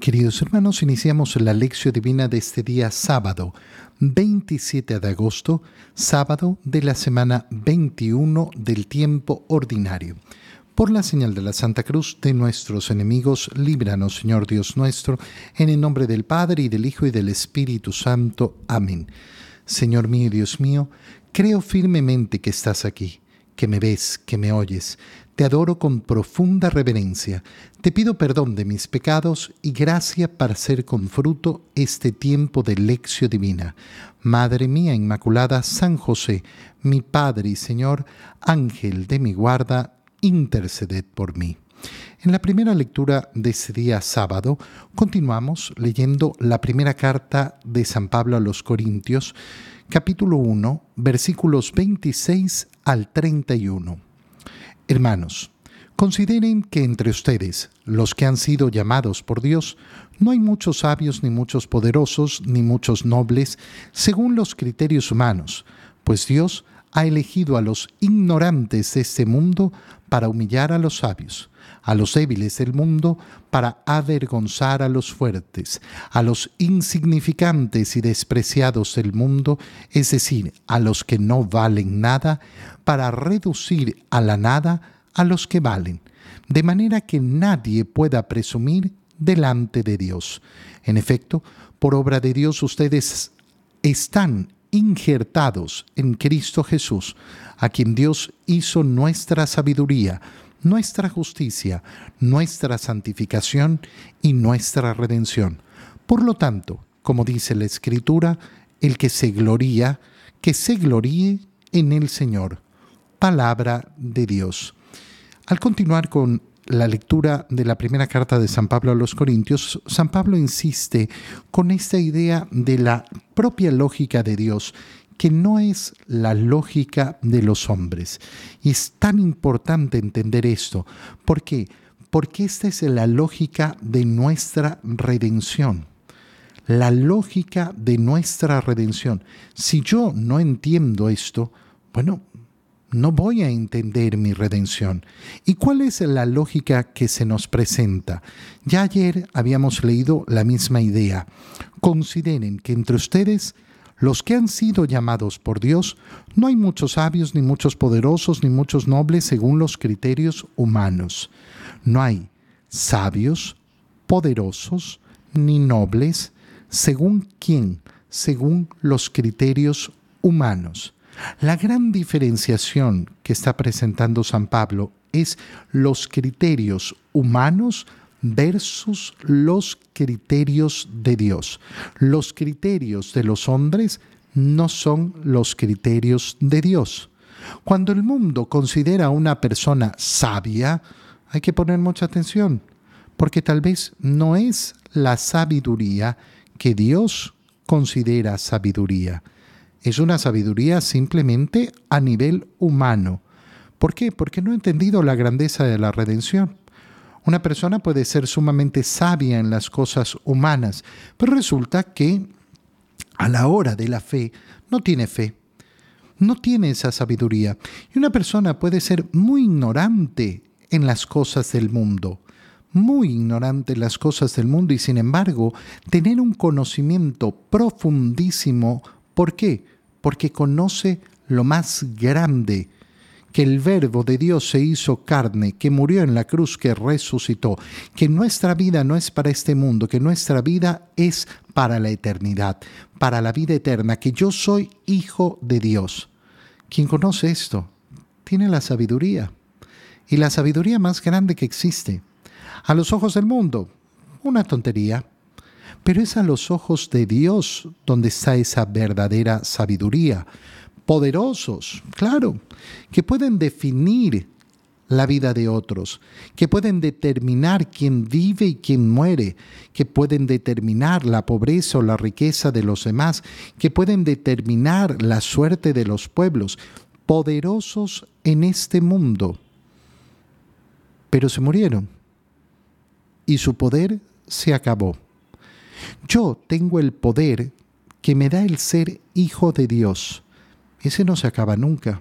Queridos hermanos, iniciamos la lección divina de este día sábado, 27 de agosto, sábado de la semana 21 del tiempo ordinario. Por la señal de la Santa Cruz de nuestros enemigos, líbranos, Señor Dios nuestro, en el nombre del Padre y del Hijo y del Espíritu Santo. Amén. Señor mío y Dios mío, creo firmemente que estás aquí, que me ves, que me oyes te adoro con profunda reverencia. Te pido perdón de mis pecados y gracia para hacer con fruto este tiempo de lección divina. Madre mía Inmaculada, San José, mi Padre y Señor, Ángel de mi guarda, interceded por mí. En la primera lectura de ese día sábado, continuamos leyendo la primera carta de San Pablo a los Corintios, capítulo 1, versículos 26 al 31. Hermanos, consideren que entre ustedes, los que han sido llamados por Dios, no hay muchos sabios, ni muchos poderosos, ni muchos nobles, según los criterios humanos, pues Dios ha elegido a los ignorantes de este mundo para humillar a los sabios, a los débiles del mundo para avergonzar a los fuertes, a los insignificantes y despreciados del mundo, es decir, a los que no valen nada, para reducir a la nada a los que valen, de manera que nadie pueda presumir delante de Dios. En efecto, por obra de Dios ustedes están injertados en Cristo Jesús, a quien Dios hizo nuestra sabiduría, nuestra justicia, nuestra santificación y nuestra redención. Por lo tanto, como dice la Escritura, el que se gloría, que se gloríe en el Señor palabra de Dios. Al continuar con la lectura de la primera carta de San Pablo a los Corintios, San Pablo insiste con esta idea de la propia lógica de Dios, que no es la lógica de los hombres. Y es tan importante entender esto. ¿Por qué? Porque esta es la lógica de nuestra redención. La lógica de nuestra redención. Si yo no entiendo esto, bueno, no voy a entender mi redención. ¿Y cuál es la lógica que se nos presenta? Ya ayer habíamos leído la misma idea. Consideren que entre ustedes, los que han sido llamados por Dios, no hay muchos sabios, ni muchos poderosos, ni muchos nobles según los criterios humanos. No hay sabios, poderosos, ni nobles, según quién, según los criterios humanos. La gran diferenciación que está presentando San Pablo es los criterios humanos versus los criterios de Dios. Los criterios de los hombres no son los criterios de Dios. Cuando el mundo considera a una persona sabia, hay que poner mucha atención, porque tal vez no es la sabiduría que Dios considera sabiduría es una sabiduría simplemente a nivel humano. ¿Por qué? Porque no ha entendido la grandeza de la redención. Una persona puede ser sumamente sabia en las cosas humanas, pero resulta que a la hora de la fe no tiene fe, no tiene esa sabiduría. Y una persona puede ser muy ignorante en las cosas del mundo, muy ignorante en las cosas del mundo y sin embargo tener un conocimiento profundísimo ¿Por qué? Porque conoce lo más grande, que el verbo de Dios se hizo carne, que murió en la cruz, que resucitó, que nuestra vida no es para este mundo, que nuestra vida es para la eternidad, para la vida eterna, que yo soy hijo de Dios. Quien conoce esto tiene la sabiduría, y la sabiduría más grande que existe. A los ojos del mundo, una tontería, pero es a los ojos de Dios donde está esa verdadera sabiduría. Poderosos, claro, que pueden definir la vida de otros, que pueden determinar quién vive y quién muere, que pueden determinar la pobreza o la riqueza de los demás, que pueden determinar la suerte de los pueblos, poderosos en este mundo. Pero se murieron y su poder se acabó. Yo tengo el poder que me da el ser hijo de Dios. Ese no se acaba nunca.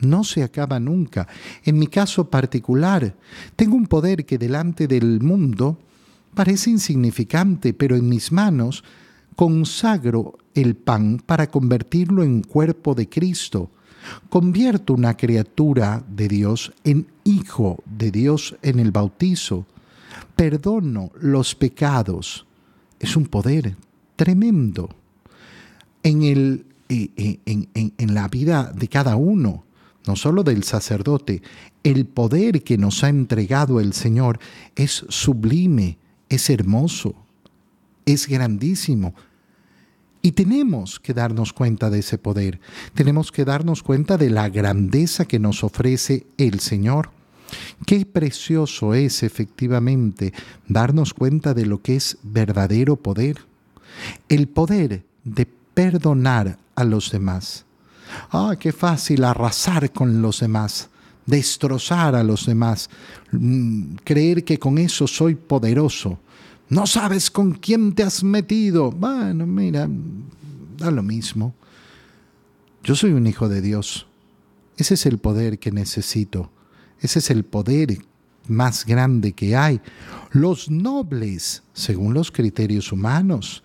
No se acaba nunca. En mi caso particular, tengo un poder que delante del mundo Parece insignificante, pero en mis manos consagro el pan para convertirlo en cuerpo de Cristo. Convierto una criatura de Dios en hijo de Dios en el bautizo. Perdono los pecados. Es un poder tremendo en, el, en, en la vida de cada uno, no solo del sacerdote. El poder que nos ha entregado el Señor es sublime, es hermoso, es grandísimo y tenemos que darnos cuenta de ese poder, tenemos que darnos cuenta de la grandeza que nos ofrece el Señor. Qué precioso es efectivamente darnos cuenta de lo que es verdadero poder. El poder de perdonar a los demás. Ah, qué fácil arrasar con los demás, destrozar a los demás, mm, creer que con eso soy poderoso. No sabes con quién te has metido. Bueno, mira, da lo mismo. Yo soy un hijo de Dios. Ese es el poder que necesito. Ese es el poder más grande que hay. Los nobles, según los criterios humanos,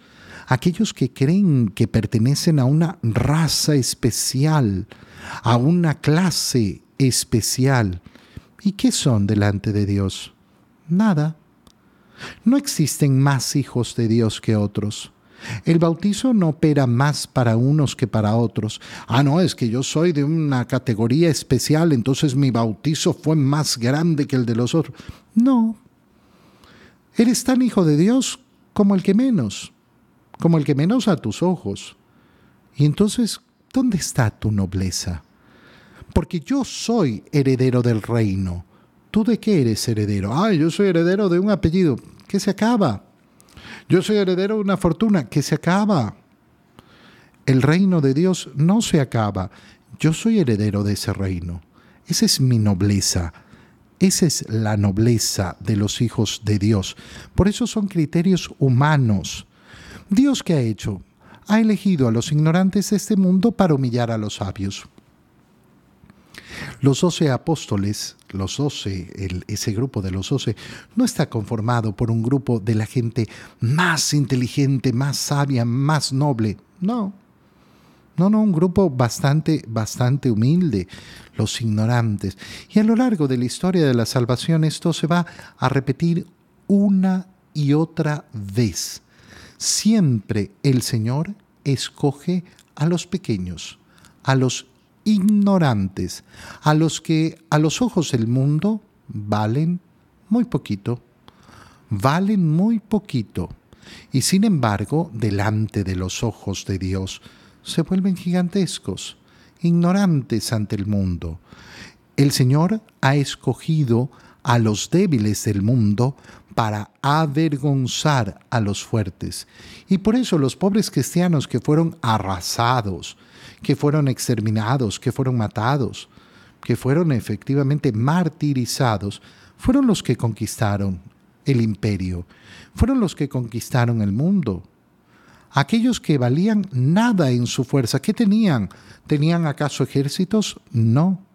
aquellos que creen que pertenecen a una raza especial, a una clase especial. ¿Y qué son delante de Dios? Nada. No existen más hijos de Dios que otros. El bautizo no opera más para unos que para otros. Ah, no, es que yo soy de una categoría especial, entonces mi bautizo fue más grande que el de los otros. No. Eres tan hijo de Dios como el que menos, como el que menos a tus ojos. Y entonces, ¿dónde está tu nobleza? Porque yo soy heredero del reino. ¿Tú de qué eres heredero? Ah, yo soy heredero de un apellido que se acaba. Yo soy heredero de una fortuna que se acaba. El reino de Dios no se acaba. Yo soy heredero de ese reino. Esa es mi nobleza. Esa es la nobleza de los hijos de Dios. Por eso son criterios humanos. Dios qué ha hecho? Ha elegido a los ignorantes de este mundo para humillar a los sabios. Los doce apóstoles, los doce, ese grupo de los doce, no está conformado por un grupo de la gente más inteligente, más sabia, más noble. No. No, no, un grupo bastante, bastante humilde, los ignorantes. Y a lo largo de la historia de la salvación esto se va a repetir una y otra vez. Siempre el Señor escoge a los pequeños, a los ignorantes, a los que a los ojos del mundo valen muy poquito, valen muy poquito, y sin embargo, delante de los ojos de Dios, se vuelven gigantescos, ignorantes ante el mundo. El Señor ha escogido a los débiles del mundo para avergonzar a los fuertes. Y por eso los pobres cristianos que fueron arrasados, que fueron exterminados, que fueron matados, que fueron efectivamente martirizados, fueron los que conquistaron el imperio, fueron los que conquistaron el mundo. Aquellos que valían nada en su fuerza, ¿qué tenían? ¿Tenían acaso ejércitos? No.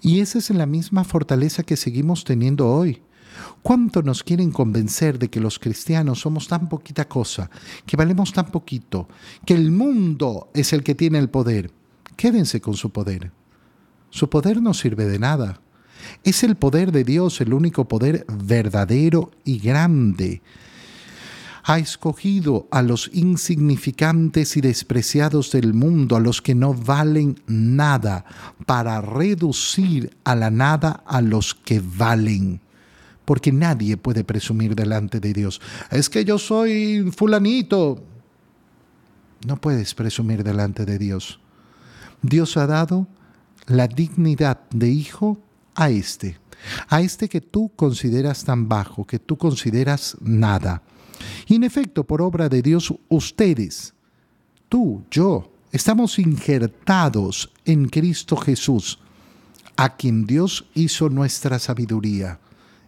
Y esa es la misma fortaleza que seguimos teniendo hoy. ¿Cuánto nos quieren convencer de que los cristianos somos tan poquita cosa, que valemos tan poquito, que el mundo es el que tiene el poder? Quédense con su poder. Su poder no sirve de nada. Es el poder de Dios, el único poder verdadero y grande. Ha escogido a los insignificantes y despreciados del mundo, a los que no valen nada, para reducir a la nada a los que valen porque nadie puede presumir delante de Dios. Es que yo soy fulanito. No puedes presumir delante de Dios. Dios ha dado la dignidad de hijo a este, a este que tú consideras tan bajo, que tú consideras nada. Y en efecto, por obra de Dios, ustedes, tú, yo, estamos injertados en Cristo Jesús, a quien Dios hizo nuestra sabiduría.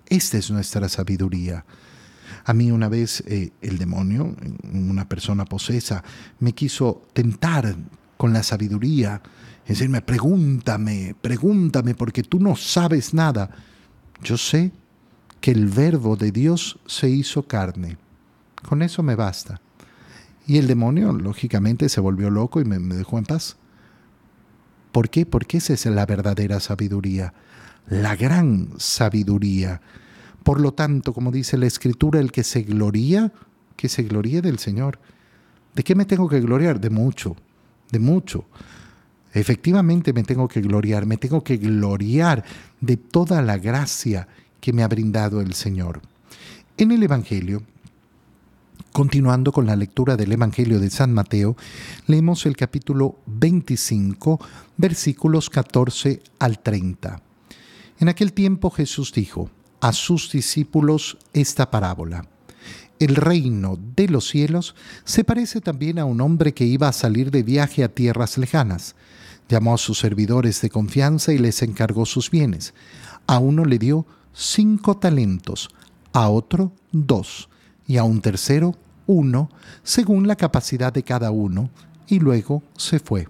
Esta es nuestra sabiduría. A mí una vez eh, el demonio, una persona posesa, me quiso tentar con la sabiduría, decirme, pregúntame, pregúntame, porque tú no sabes nada. Yo sé que el verbo de Dios se hizo carne. Con eso me basta. Y el demonio, lógicamente, se volvió loco y me, dejó en paz. ¿Por qué? Porque esa es la verdadera sabiduría, la gran sabiduría. Por lo tanto, como dice la Escritura, el que se gloría, que se gloríe del Señor. ¿De qué me tengo que gloriar? De mucho, de mucho. Efectivamente me tengo que gloriar, me tengo que gloriar de toda la gracia que me ha brindado el Señor. En el Evangelio, continuando con la lectura del Evangelio de San Mateo, leemos el capítulo 25, versículos 14 al 30. En aquel tiempo Jesús dijo a sus discípulos esta parábola. El reino de los cielos se parece también a un hombre que iba a salir de viaje a tierras lejanas Llamó a sus servidores de confianza y les encargó sus bienes. A uno le dio cinco talentos, a otro dos, y a un tercero uno, según la capacidad de cada uno, y luego se fue.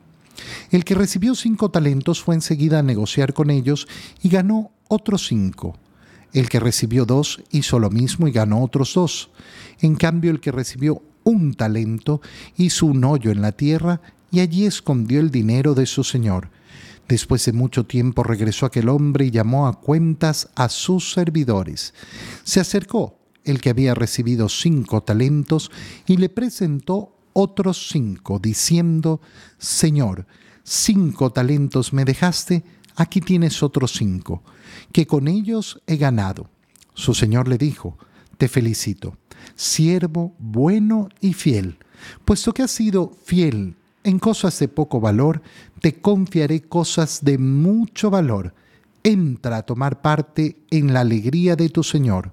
El que recibió cinco talentos fue enseguida a negociar con ellos y ganó otros cinco. El que recibió dos hizo lo mismo y ganó otros dos. En cambio, el que recibió un talento hizo un hoyo en la tierra y allí escondió el dinero de su señor. Después de mucho tiempo regresó aquel hombre y llamó a cuentas a sus servidores. Se acercó el que había recibido cinco talentos y le presentó otros cinco, diciendo, Señor, cinco talentos me dejaste, aquí tienes otros cinco, que con ellos he ganado. Su señor le dijo, Te felicito, siervo bueno y fiel, puesto que has sido fiel en cosas de poco valor, te confiaré cosas de mucho valor. Entra a tomar parte en la alegría de tu Señor.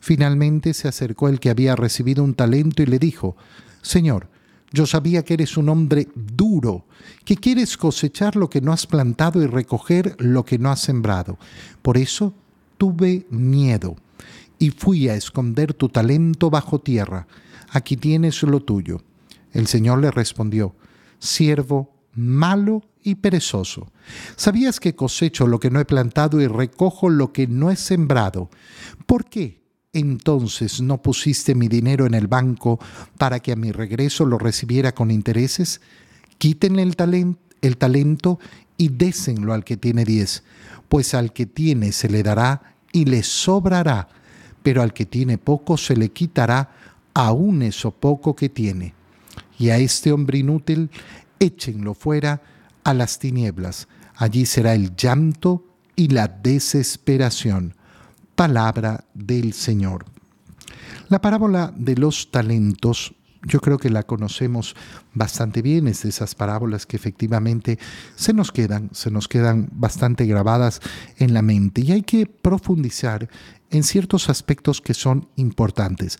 Finalmente se acercó el que había recibido un talento y le dijo, Señor, yo sabía que eres un hombre duro, que quieres cosechar lo que no has plantado y recoger lo que no has sembrado. Por eso tuve miedo y fui a esconder tu talento bajo tierra. Aquí tienes lo tuyo. El Señor le respondió, siervo malo y perezoso. ¿Sabías que cosecho lo que no he plantado y recojo lo que no he sembrado? ¿Por qué entonces no pusiste mi dinero en el banco para que a mi regreso lo recibiera con intereses? Quítenle el, talento y désenlo al que tiene diez, pues al que tiene se le dará y le sobrará, pero al que tiene poco se le quitará aún eso poco que tiene. Y a este hombre inútil échenlo fuera, a las tinieblas. Allí será el llanto y la desesperación. Palabra del Señor. La parábola de los talentos yo creo que la conocemos bastante bien, es de esas parábolas que efectivamente se nos quedan, se nos quedan bastante grabadas en la mente y hay que profundizar en ciertos aspectos que son importantes.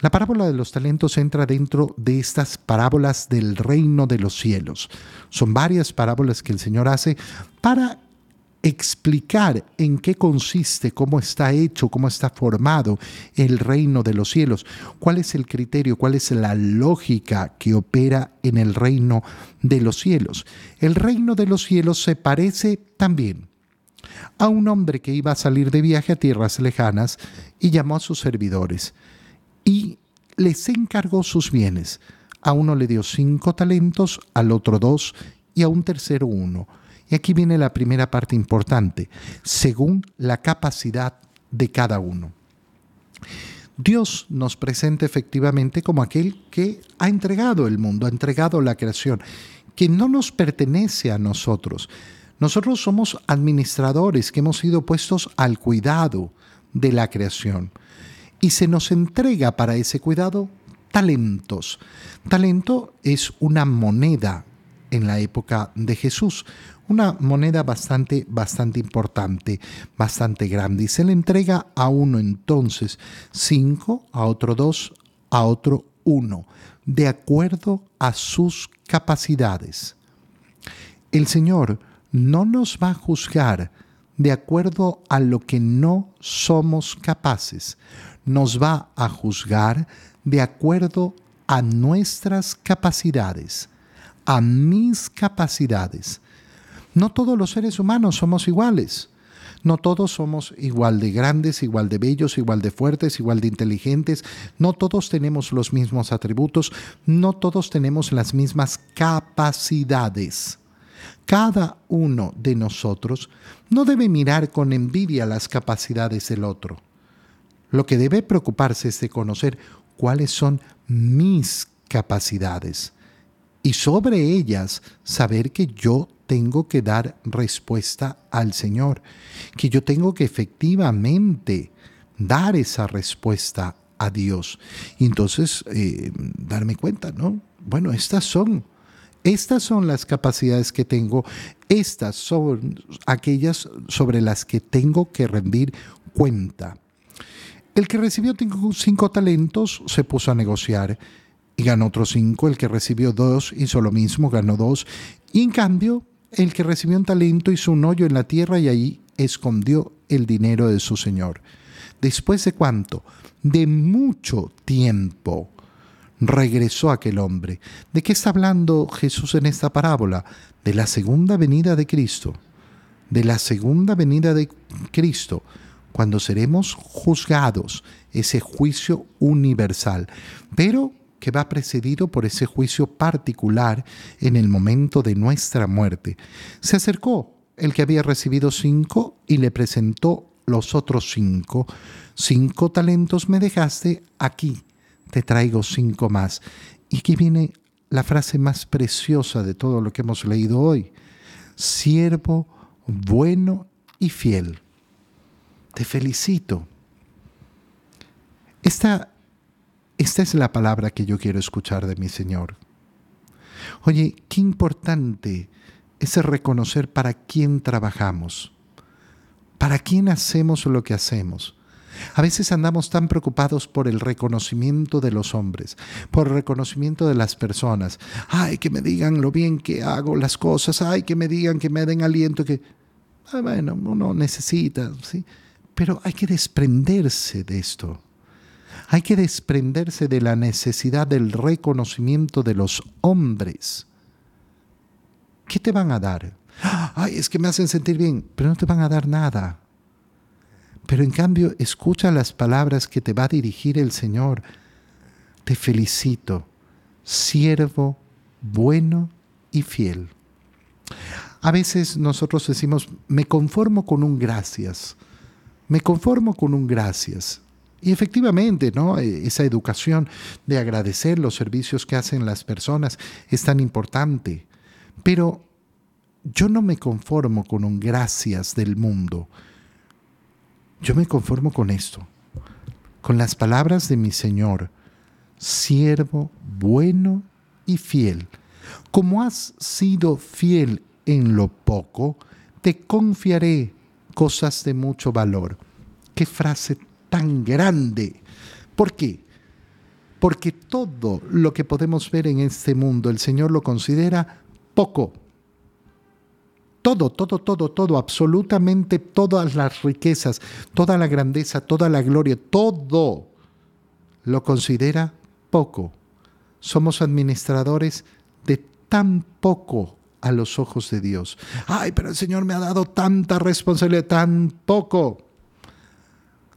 La parábola de los talentos entra dentro de estas parábolas del reino de los cielos. Son varias parábolas que el Señor hace para explicar en qué consiste, cómo está hecho, cómo está formado el reino de los cielos, cuál es el criterio, cuál es la lógica que opera en el reino de los cielos. El reino de los cielos se parece también a un hombre que iba a salir de viaje a tierras lejanas y llamó a sus servidores y les encargó sus bienes. A uno le dio cinco talentos, al otro dos y a un tercero uno. Y aquí viene la primera parte importante, según la capacidad de cada uno. Dios nos presenta efectivamente como aquel que ha entregado el mundo, ha entregado la creación, que no nos pertenece a nosotros. Nosotros somos administradores que hemos sido puestos al cuidado de la creación y se nos entrega para ese cuidado talentos. Talento es una moneda en la época de Jesús. Una moneda bastante, bastante importante, bastante grande. Y se le entrega a uno entonces cinco, a otro dos, a otro uno, de acuerdo a sus capacidades. El Señor no nos va a juzgar de acuerdo a lo que no somos capaces. Nos va a juzgar de acuerdo a nuestras capacidades, a mis capacidades. No todos los seres humanos somos iguales. No todos somos igual de grandes, igual de bellos, igual de fuertes, igual de inteligentes. No todos tenemos los mismos atributos. No todos tenemos las mismas capacidades. Cada uno de nosotros no debe mirar con envidia las capacidades del otro. Lo que debe preocuparse es de conocer cuáles son mis capacidades y sobre ellas saber que yo tengo que dar respuesta al Señor, que yo tengo que efectivamente dar esa respuesta a Dios. Y entonces eh, darme cuenta, ¿no? Bueno, estas son estas son las capacidades que tengo, estas son aquellas sobre las que tengo que rendir cuenta. El que recibió cinco talentos se puso a negociar y ganó otros cinco. El que recibió dos hizo lo mismo, ganó dos. Y en cambio, el que recibió un talento hizo un hoyo en la tierra y ahí escondió el dinero de su señor. Después de cuánto? De mucho tiempo regresó aquel hombre. ¿De qué está hablando Jesús en esta parábola? De la segunda venida de Cristo. De la segunda venida de Cristo, cuando seremos juzgados, ese juicio universal, pero que va precedido por ese juicio particular en el momento de nuestra muerte. Se acercó el que había recibido cinco y le presentó los otros cinco. Cinco talentos me dejaste aquí te traigo cinco más. Y aquí viene la frase más preciosa de todo lo que hemos leído hoy. Siervo bueno y fiel. Te felicito. Esta, esta es la palabra que yo quiero escuchar de mi Señor. Oye, qué importante es reconocer para quién trabajamos, para quién hacemos lo que hacemos. A veces andamos tan preocupados por el reconocimiento de los hombres, por el reconocimiento de las personas. Ay, que me digan lo bien que hago las cosas, ay, que me digan, que me den aliento, que... Ah, bueno, uno necesita, ¿sí? Pero hay que desprenderse de esto. Hay que desprenderse de la necesidad del reconocimiento de los hombres. ¿Qué te van a dar? Ay, es que me hacen sentir bien, pero no te van a dar nada. Pero en cambio, escucha las palabras que te va a dirigir el Señor. Te felicito, siervo bueno y fiel. A veces nosotros decimos, me conformo con un gracias, me conformo con un gracias. Y efectivamente, ¿no? E, esa educación de agradecer los servicios que hacen las personas es tan importante. Pero yo no me conformo con un gracias del mundo. Yo me conformo con esto, con las palabras de mi Señor, siervo bueno y fiel. Como has sido fiel en lo poco, te confiaré cosas de mucho valor. Qué frase tan grande. ¿Por qué? Porque todo lo que podemos ver en este mundo el Señor lo considera poco todo, todo, todo, todo, absolutamente todas las riquezas, toda la grandeza, toda la gloria, todo lo considera poco. Somos administradores de tan poco a los ojos de Dios. Ay, pero el Señor me ha dado tanta responsabilidad, tan poco,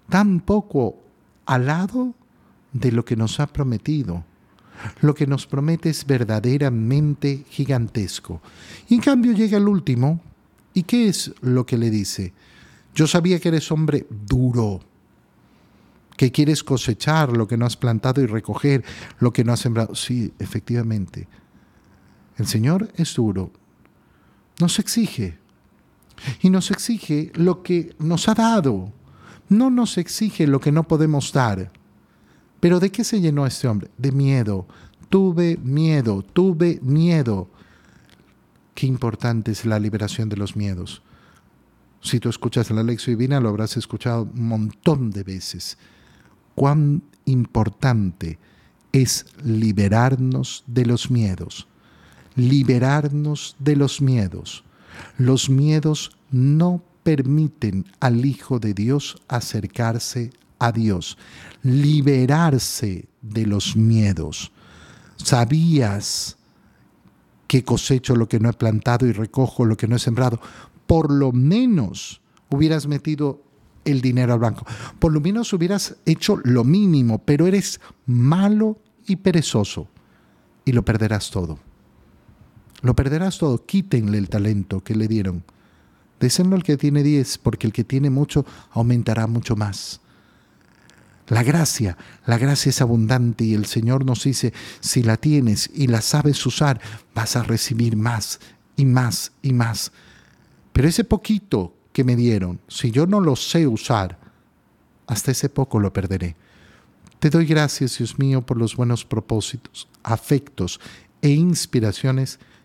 tan poco al lado de lo que nos ha prometido. Lo que nos promete es verdaderamente gigantesco. Y en cambio llega el último, ¿y qué es lo que le dice? Yo sabía que eres hombre duro, que quieres cosechar lo que no has plantado y recoger lo que no has sembrado. Sí, efectivamente. El Señor es duro. Nos exige. Y nos exige lo que nos ha dado. No nos exige lo que no podemos dar. Pero ¿de qué se llenó este hombre? De miedo. Tuve miedo, tuve miedo. Qué importante es la liberación de los miedos. Si tú escuchas la lección divina, lo habrás escuchado un montón de veces. Cuán importante es liberarnos de los miedos. Liberarnos de los miedos. Los miedos no permiten al Hijo de Dios acercarse a Dios. Liberarse de los miedos. ¿Sabías que cosecho lo que no he plantado y recojo lo que no he sembrado? Por lo menos hubieras metido el dinero al banco. Por lo menos hubieras hecho lo mínimo, pero eres malo y perezoso y lo perderás todo. Lo perderás todo. Quítenle el talento que le dieron. Désenlo al que tiene 10, porque el que tiene mucho aumentará mucho más. La gracia, la gracia es abundante y el Señor nos dice, si la tienes y la sabes usar, vas a recibir más y más y más. Pero ese poquito que me dieron, si yo no lo sé usar, hasta ese poco lo perderé. Te doy gracias, Dios mío, por los buenos propósitos, afectos e inspiraciones